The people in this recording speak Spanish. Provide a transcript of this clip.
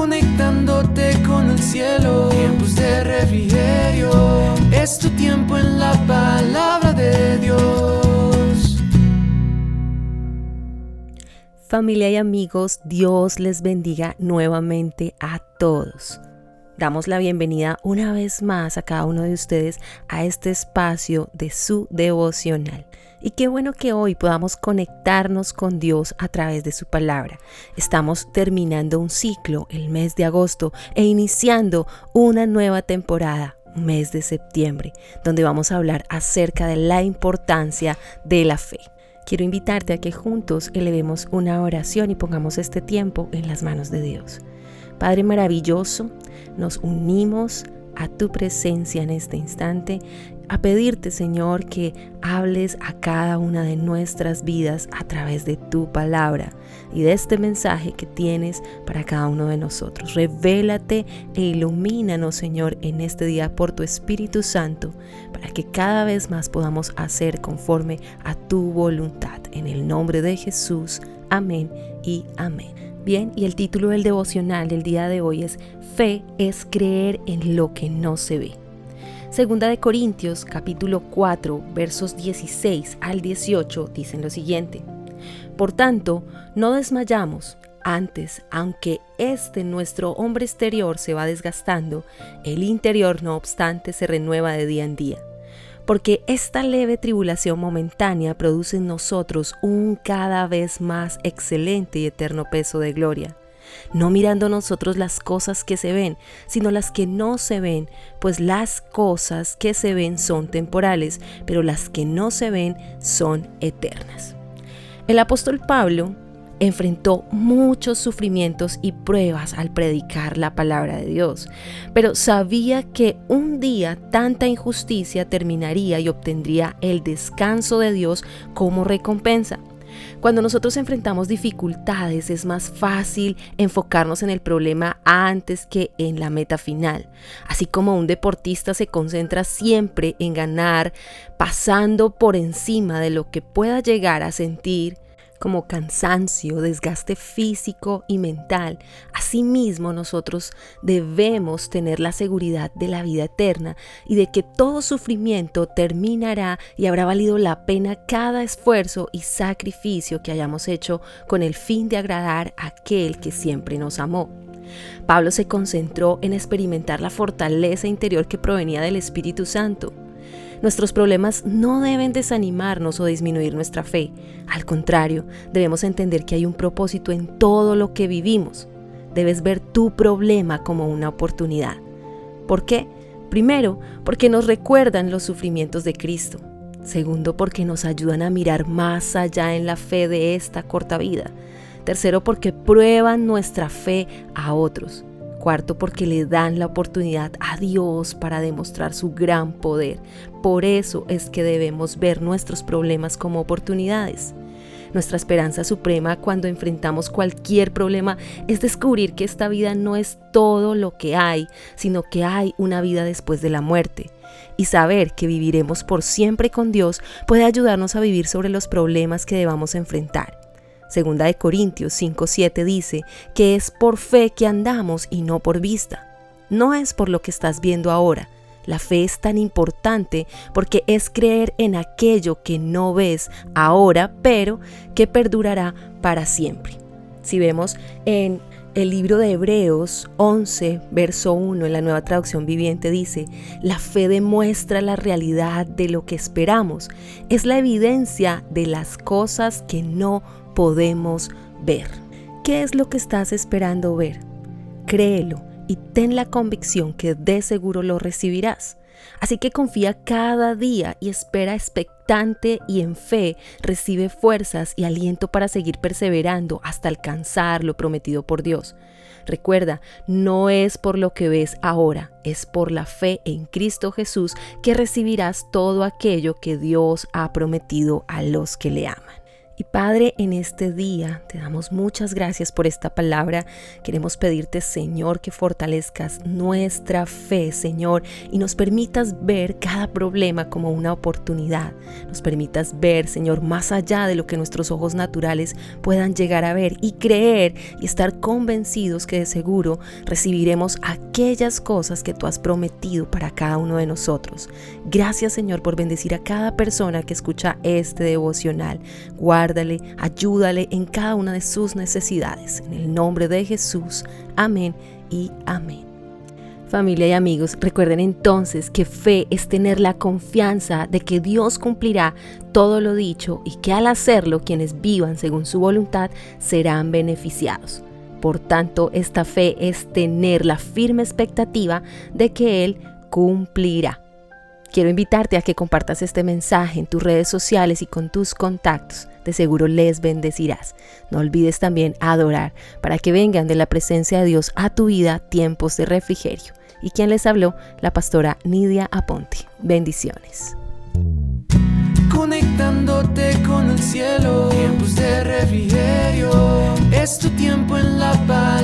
conectándote con el cielo. Tiempos de refrigerio, es tu tiempo en la palabra de Dios. Familia y amigos, Dios les bendiga nuevamente a todos. Damos la bienvenida una vez más a cada uno de ustedes a este espacio de su devocional. Y qué bueno que hoy podamos conectarnos con Dios a través de su palabra. Estamos terminando un ciclo, el mes de agosto, e iniciando una nueva temporada, mes de septiembre, donde vamos a hablar acerca de la importancia de la fe. Quiero invitarte a que juntos elevemos una oración y pongamos este tiempo en las manos de Dios. Padre maravilloso, nos unimos a tu presencia en este instante a pedirte, Señor, que hables a cada una de nuestras vidas a través de tu palabra y de este mensaje que tienes para cada uno de nosotros. Revélate e ilumínanos, Señor, en este día por tu Espíritu Santo, para que cada vez más podamos hacer conforme a tu voluntad. En el nombre de Jesús. Amén y amén. Bien, y el título del devocional del día de hoy es Fe es creer en lo que no se ve. Segunda de Corintios capítulo 4 versos 16 al 18 dicen lo siguiente. Por tanto, no desmayamos. Antes, aunque este nuestro hombre exterior se va desgastando, el interior no obstante se renueva de día en día. Porque esta leve tribulación momentánea produce en nosotros un cada vez más excelente y eterno peso de gloria no mirando nosotros las cosas que se ven, sino las que no se ven, pues las cosas que se ven son temporales, pero las que no se ven son eternas. El apóstol Pablo enfrentó muchos sufrimientos y pruebas al predicar la palabra de Dios, pero sabía que un día tanta injusticia terminaría y obtendría el descanso de Dios como recompensa. Cuando nosotros enfrentamos dificultades es más fácil enfocarnos en el problema antes que en la meta final. Así como un deportista se concentra siempre en ganar, pasando por encima de lo que pueda llegar a sentir, como cansancio, desgaste físico y mental. Asimismo, nosotros debemos tener la seguridad de la vida eterna y de que todo sufrimiento terminará y habrá valido la pena cada esfuerzo y sacrificio que hayamos hecho con el fin de agradar a aquel que siempre nos amó. Pablo se concentró en experimentar la fortaleza interior que provenía del Espíritu Santo. Nuestros problemas no deben desanimarnos o disminuir nuestra fe. Al contrario, debemos entender que hay un propósito en todo lo que vivimos. Debes ver tu problema como una oportunidad. ¿Por qué? Primero, porque nos recuerdan los sufrimientos de Cristo. Segundo, porque nos ayudan a mirar más allá en la fe de esta corta vida. Tercero, porque prueban nuestra fe a otros. Cuarto, porque le dan la oportunidad a Dios para demostrar su gran poder. Por eso es que debemos ver nuestros problemas como oportunidades. Nuestra esperanza suprema cuando enfrentamos cualquier problema es descubrir que esta vida no es todo lo que hay, sino que hay una vida después de la muerte. Y saber que viviremos por siempre con Dios puede ayudarnos a vivir sobre los problemas que debamos enfrentar. Segunda de Corintios 5:7 dice que es por fe que andamos y no por vista. No es por lo que estás viendo ahora. La fe es tan importante porque es creer en aquello que no ves ahora, pero que perdurará para siempre. Si vemos en el libro de Hebreos 11, verso 1, en la nueva traducción viviente dice, la fe demuestra la realidad de lo que esperamos, es la evidencia de las cosas que no podemos ver. ¿Qué es lo que estás esperando ver? Créelo y ten la convicción que de seguro lo recibirás. Así que confía cada día y espera expectante y en fe recibe fuerzas y aliento para seguir perseverando hasta alcanzar lo prometido por Dios. Recuerda, no es por lo que ves ahora, es por la fe en Cristo Jesús que recibirás todo aquello que Dios ha prometido a los que le aman. Y Padre, en este día te damos muchas gracias por esta palabra. Queremos pedirte, Señor, que fortalezcas nuestra fe, Señor, y nos permitas ver cada problema como una oportunidad. Nos permitas ver, Señor, más allá de lo que nuestros ojos naturales puedan llegar a ver y creer y estar convencidos que de seguro recibiremos aquellas cosas que tú has prometido para cada uno de nosotros. Gracias, Señor, por bendecir a cada persona que escucha este devocional. Guarda ayúdale en cada una de sus necesidades. En el nombre de Jesús. Amén y amén. Familia y amigos, recuerden entonces que fe es tener la confianza de que Dios cumplirá todo lo dicho y que al hacerlo quienes vivan según su voluntad serán beneficiados. Por tanto, esta fe es tener la firme expectativa de que Él cumplirá. Quiero invitarte a que compartas este mensaje en tus redes sociales y con tus contactos. De seguro les bendecirás. No olvides también adorar para que vengan de la presencia de Dios a tu vida tiempos de refrigerio. Y quien les habló, la pastora Nidia Aponte. Bendiciones. Conectándote con el cielo, tiempos de refrigerio. Es tu tiempo en la paz